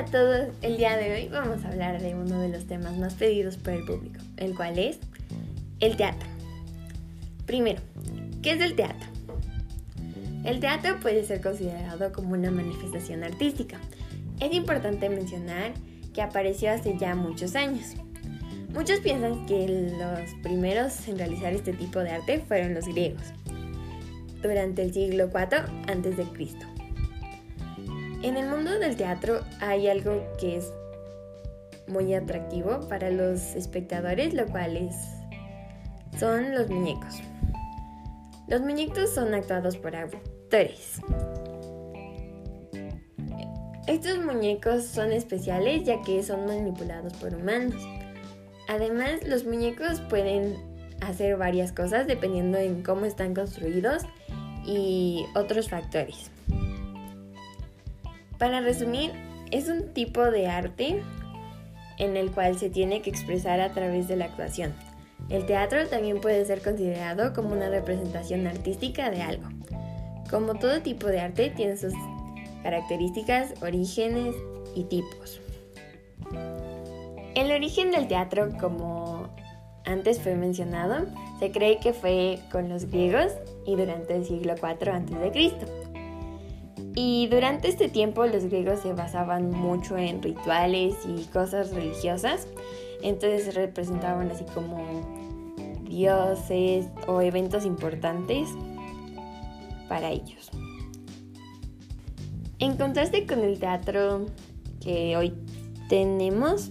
A todos, el día de hoy vamos a hablar de uno de los temas más pedidos por el público, el cual es el teatro. Primero, ¿qué es el teatro? El teatro puede ser considerado como una manifestación artística. Es importante mencionar que apareció hace ya muchos años. Muchos piensan que los primeros en realizar este tipo de arte fueron los griegos, durante el siglo IV a.C. En el mundo del teatro hay algo que es muy atractivo para los espectadores, lo cual es, son los muñecos. Los muñecos son actuados por actores. Estos muñecos son especiales ya que son manipulados por humanos. Además, los muñecos pueden hacer varias cosas dependiendo en cómo están construidos y otros factores. Para resumir, es un tipo de arte en el cual se tiene que expresar a través de la actuación. El teatro también puede ser considerado como una representación artística de algo. Como todo tipo de arte tiene sus características, orígenes y tipos. El origen del teatro, como antes fue mencionado, se cree que fue con los griegos y durante el siglo IV a.C. Y durante este tiempo los griegos se basaban mucho en rituales y cosas religiosas, entonces se representaban así como dioses o eventos importantes para ellos. En contraste con el teatro que hoy tenemos,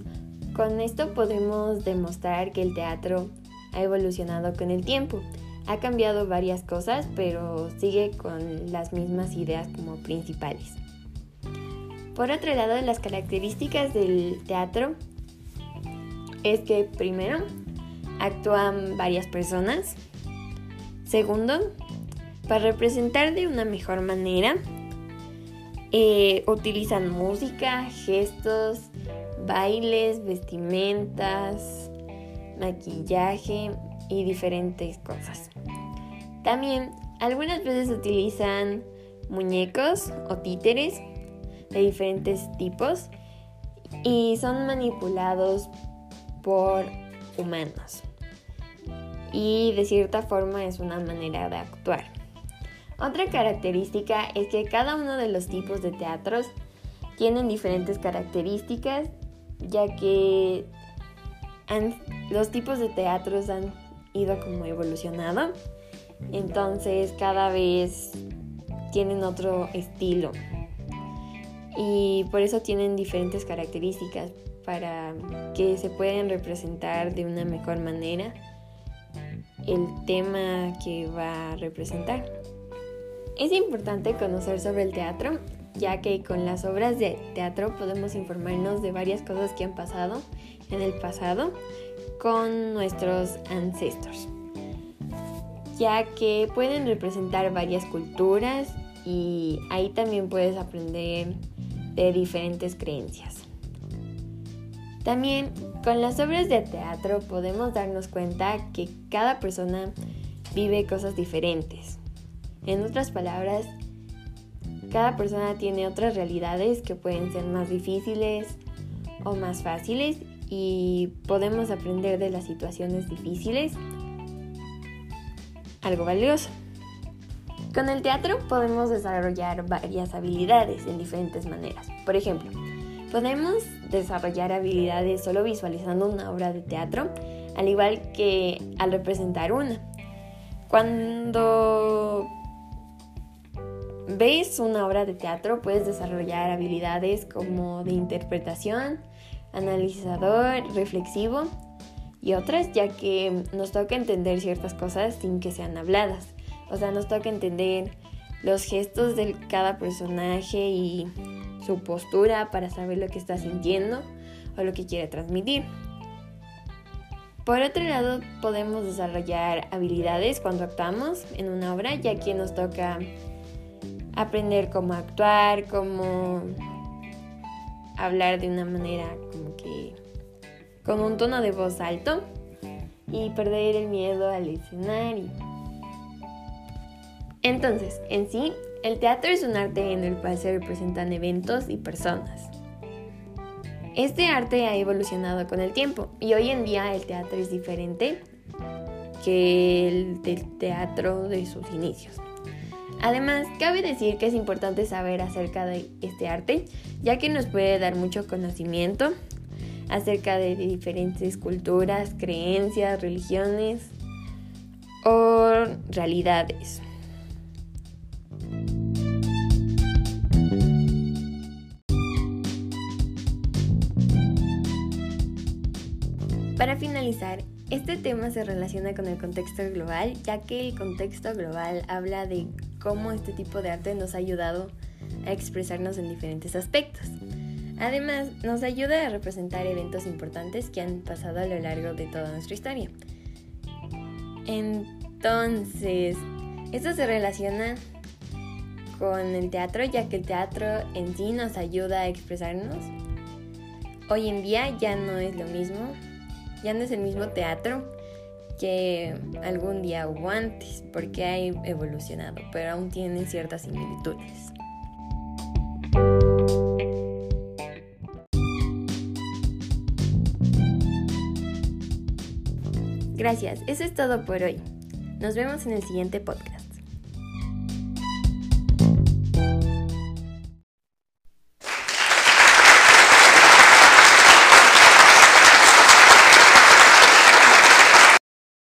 con esto podemos demostrar que el teatro ha evolucionado con el tiempo. Ha cambiado varias cosas, pero sigue con las mismas ideas como principales. Por otro lado, las características del teatro es que primero actúan varias personas. Segundo, para representar de una mejor manera, eh, utilizan música, gestos, bailes, vestimentas, maquillaje y diferentes cosas. También algunas veces utilizan muñecos o títeres de diferentes tipos y son manipulados por humanos. Y de cierta forma es una manera de actuar. Otra característica es que cada uno de los tipos de teatros tienen diferentes características, ya que los tipos de teatros han ido como evolucionado. Entonces cada vez tienen otro estilo. Y por eso tienen diferentes características para que se puedan representar de una mejor manera el tema que va a representar. Es importante conocer sobre el teatro, ya que con las obras de teatro podemos informarnos de varias cosas que han pasado en el pasado con nuestros ancestros, ya que pueden representar varias culturas y ahí también puedes aprender de diferentes creencias. También con las obras de teatro podemos darnos cuenta que cada persona vive cosas diferentes. En otras palabras, cada persona tiene otras realidades que pueden ser más difíciles o más fáciles y podemos aprender de las situaciones difíciles algo valioso. Con el teatro podemos desarrollar varias habilidades en diferentes maneras. Por ejemplo, podemos desarrollar habilidades solo visualizando una obra de teatro, al igual que al representar una. Cuando ves una obra de teatro puedes desarrollar habilidades como de interpretación, analizador, reflexivo y otras, ya que nos toca entender ciertas cosas sin que sean habladas. O sea, nos toca entender los gestos de cada personaje y su postura para saber lo que está sintiendo o lo que quiere transmitir. Por otro lado, podemos desarrollar habilidades cuando actuamos en una obra, ya que nos toca aprender cómo actuar, cómo hablar de una manera como que con un tono de voz alto y perder el miedo al escenario. Entonces, en sí, el teatro es un arte en el cual se representan eventos y personas. Este arte ha evolucionado con el tiempo y hoy en día el teatro es diferente que el del teatro de sus inicios. Además, cabe decir que es importante saber acerca de este arte, ya que nos puede dar mucho conocimiento acerca de diferentes culturas, creencias, religiones o realidades. Para finalizar, este tema se relaciona con el contexto global, ya que el contexto global habla de cómo este tipo de arte nos ha ayudado a expresarnos en diferentes aspectos. Además, nos ayuda a representar eventos importantes que han pasado a lo largo de toda nuestra historia. Entonces, esto se relaciona con el teatro, ya que el teatro en sí nos ayuda a expresarnos. Hoy en día ya no es lo mismo, ya no es el mismo teatro que algún día hubo antes, porque ha evolucionado, pero aún tiene ciertas similitudes. Gracias, eso es todo por hoy. Nos vemos en el siguiente podcast.